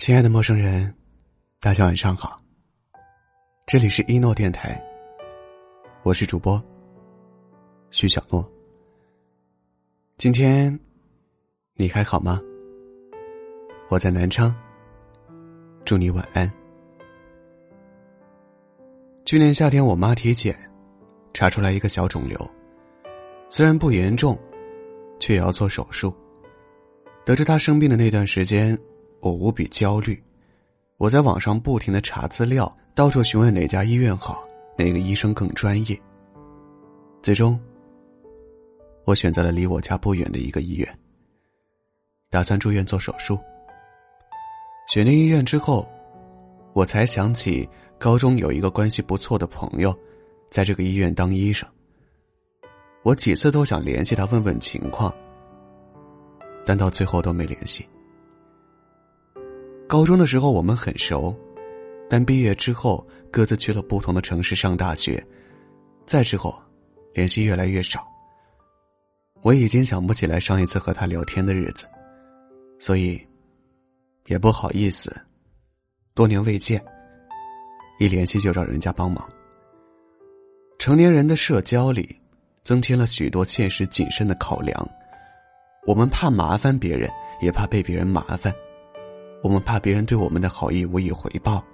亲爱的陌生人，大家晚上好。这里是一诺电台，我是主播徐小诺。今天你还好吗？我在南昌，祝你晚安。去年夏天，我妈体检，查出来一个小肿瘤，虽然不严重，却也要做手术。得知她生病的那段时间。我无比焦虑，我在网上不停的查资料，到处询问哪家医院好，哪个医生更专业。最终，我选择了离我家不远的一个医院，打算住院做手术。选定医院之后，我才想起高中有一个关系不错的朋友，在这个医院当医生。我几次都想联系他问问情况，但到最后都没联系。高中的时候我们很熟，但毕业之后各自去了不同的城市上大学，再之后，联系越来越少。我已经想不起来上一次和他聊天的日子，所以，也不好意思，多年未见，一联系就找人家帮忙。成年人的社交里，增添了许多现实谨慎的考量，我们怕麻烦别人，也怕被别人麻烦。我们怕别人对我们的好意无以回报，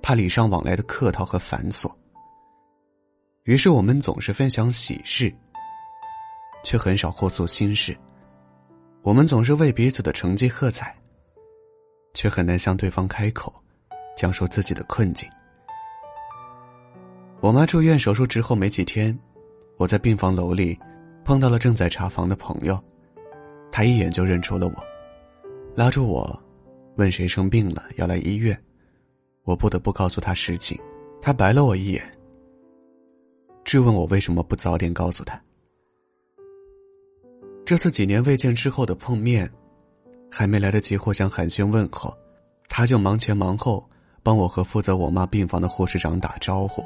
怕礼尚往来的客套和繁琐。于是我们总是分享喜事，却很少互诉心事。我们总是为彼此的成绩喝彩，却很难向对方开口，讲述自己的困境。我妈住院手术之后没几天，我在病房楼里碰到了正在查房的朋友，他一眼就认出了我，拉住我。问谁生病了要来医院，我不得不告诉他实情。他白了我一眼，质问我为什么不早点告诉他。这次几年未见之后的碰面，还没来得及互相寒暄问候，他就忙前忙后帮我和负责我妈病房的护士长打招呼，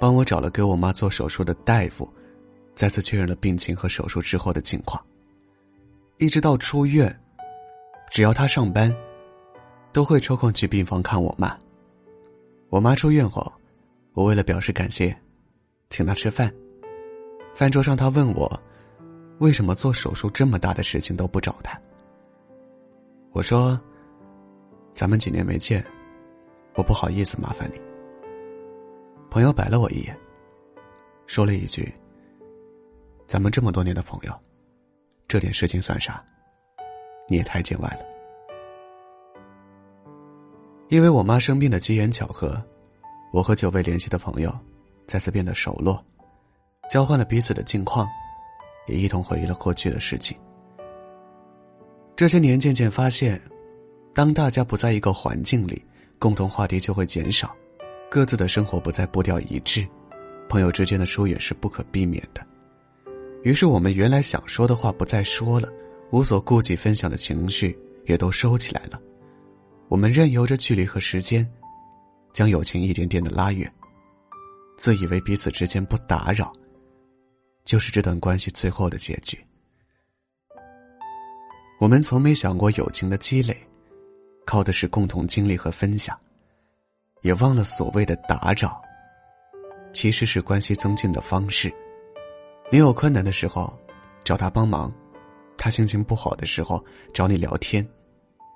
帮我找了给我妈做手术的大夫，再次确认了病情和手术之后的情况。一直到出院，只要他上班。都会抽空去病房看我妈。我妈出院后，我为了表示感谢，请她吃饭。饭桌上，她问我，为什么做手术这么大的事情都不找她？我说，咱们几年没见，我不好意思麻烦你。朋友白了我一眼，说了一句：“咱们这么多年的朋友，这点事情算啥？你也太见外了。”因为我妈生病的机缘巧合，我和久未联系的朋友再次变得熟络，交换了彼此的近况，也一同回忆了过去的事情。这些年渐渐发现，当大家不在一个环境里，共同话题就会减少，各自的生活不再步调一致，朋友之间的疏远是不可避免的。于是，我们原来想说的话不再说了，无所顾忌分享的情绪也都收起来了。我们任由着距离和时间，将友情一点点的拉远，自以为彼此之间不打扰，就是这段关系最后的结局。我们从没想过友情的积累，靠的是共同经历和分享，也忘了所谓的打扰，其实是关系增进的方式。你有困难的时候，找他帮忙；他心情不好的时候，找你聊天。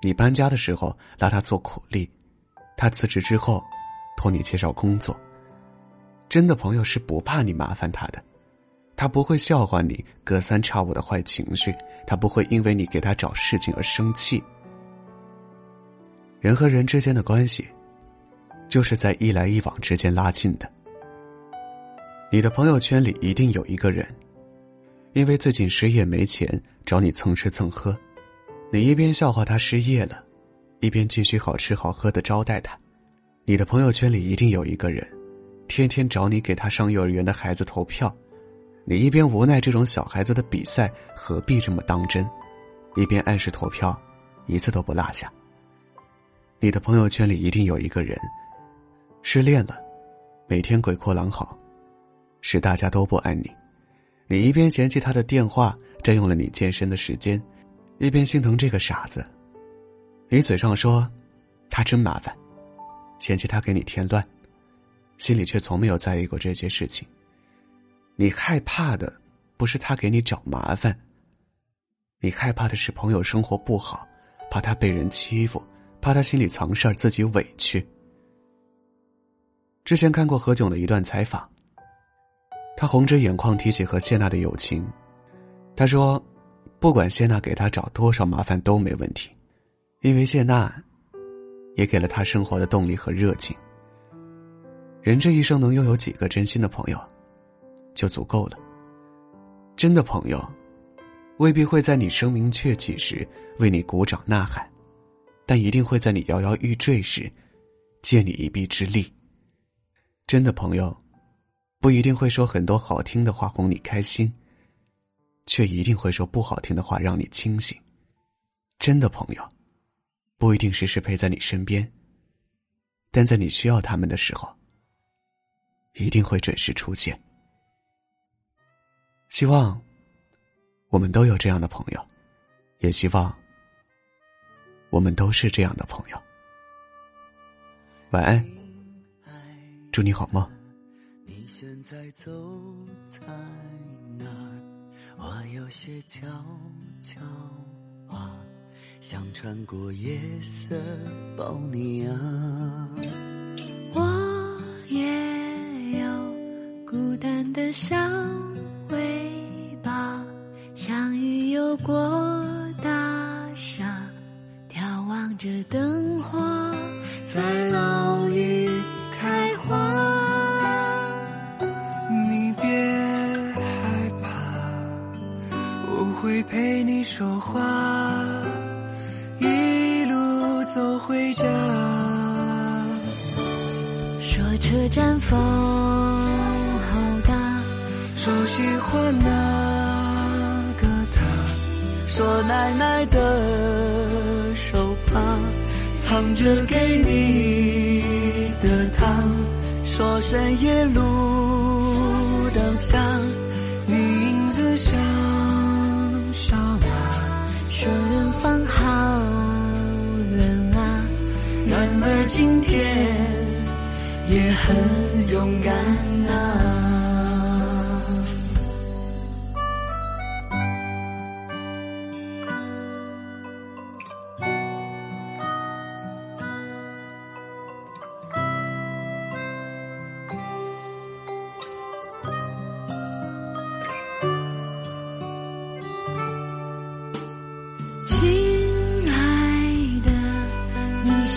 你搬家的时候拉他做苦力，他辞职之后，托你介绍工作。真的朋友是不怕你麻烦他的，他不会笑话你隔三差五的坏情绪，他不会因为你给他找事情而生气。人和人之间的关系，就是在一来一往之间拉近的。你的朋友圈里一定有一个人，因为最近失业没钱找你蹭吃蹭喝。你一边笑话他失业了，一边继续好吃好喝的招待他。你的朋友圈里一定有一个人，天天找你给他上幼儿园的孩子投票。你一边无奈这种小孩子的比赛何必这么当真，一边按时投票，一次都不落下。你的朋友圈里一定有一个人，失恋了，每天鬼哭狼嚎，使大家都不爱你。你一边嫌弃他的电话占用了你健身的时间。一边心疼这个傻子，你嘴上说他真麻烦，嫌弃他给你添乱，心里却从没有在意过这些事情。你害怕的不是他给你找麻烦，你害怕的是朋友生活不好，怕他被人欺负，怕他心里藏事儿，自己委屈。之前看过何炅的一段采访，他红着眼眶提起和谢娜的友情，他说：“不管谢娜给他找多少麻烦都没问题，因为谢娜也给了他生活的动力和热情。人这一生能拥有几个真心的朋友，就足够了。真的朋友，未必会在你声名鹊起时为你鼓掌呐喊，但一定会在你摇摇欲坠时，借你一臂之力。”真的朋友，不一定会说很多好听的话哄你开心，却一定会说不好听的话让你清醒。真的朋友，不一定时时陪在你身边，但在你需要他们的时候，一定会准时出现。希望我们都有这样的朋友，也希望我们都是这样的朋友。晚安。祝你好梦。你现在走在？我有些悄悄话，想穿过夜色抱你啊。我也有孤单的小尾巴，像鱼游过大厦，眺望着灯火在楼说话，一路走回家。说车站风好大，说喜欢那个他，说奶奶的手帕，藏着给你的糖，说深夜路灯下，很勇敢啊。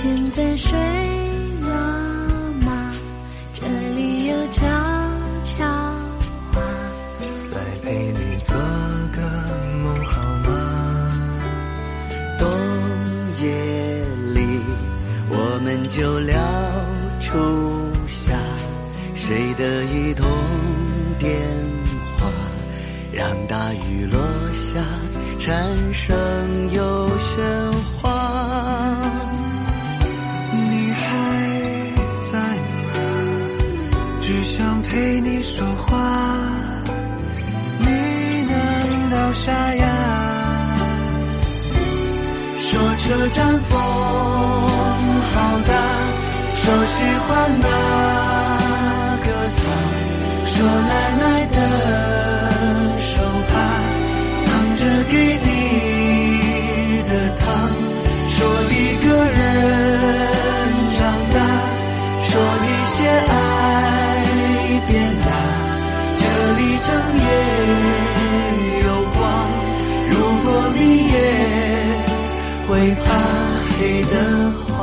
现在睡初夏，谁的一通电话，让大雨落下，蝉声又喧哗。想陪你说话，你难道沙哑？说车站风好大，说喜欢那个他，说奶奶的手帕，藏着给你的糖，说一个人长大，说一些爱。变大，这里整夜有光。如果你也会怕黑的话。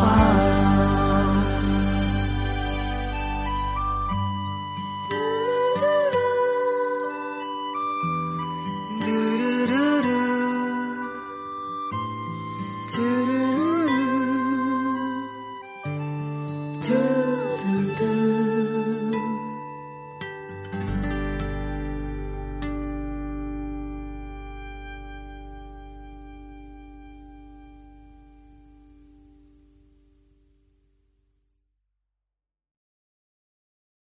do, do, do.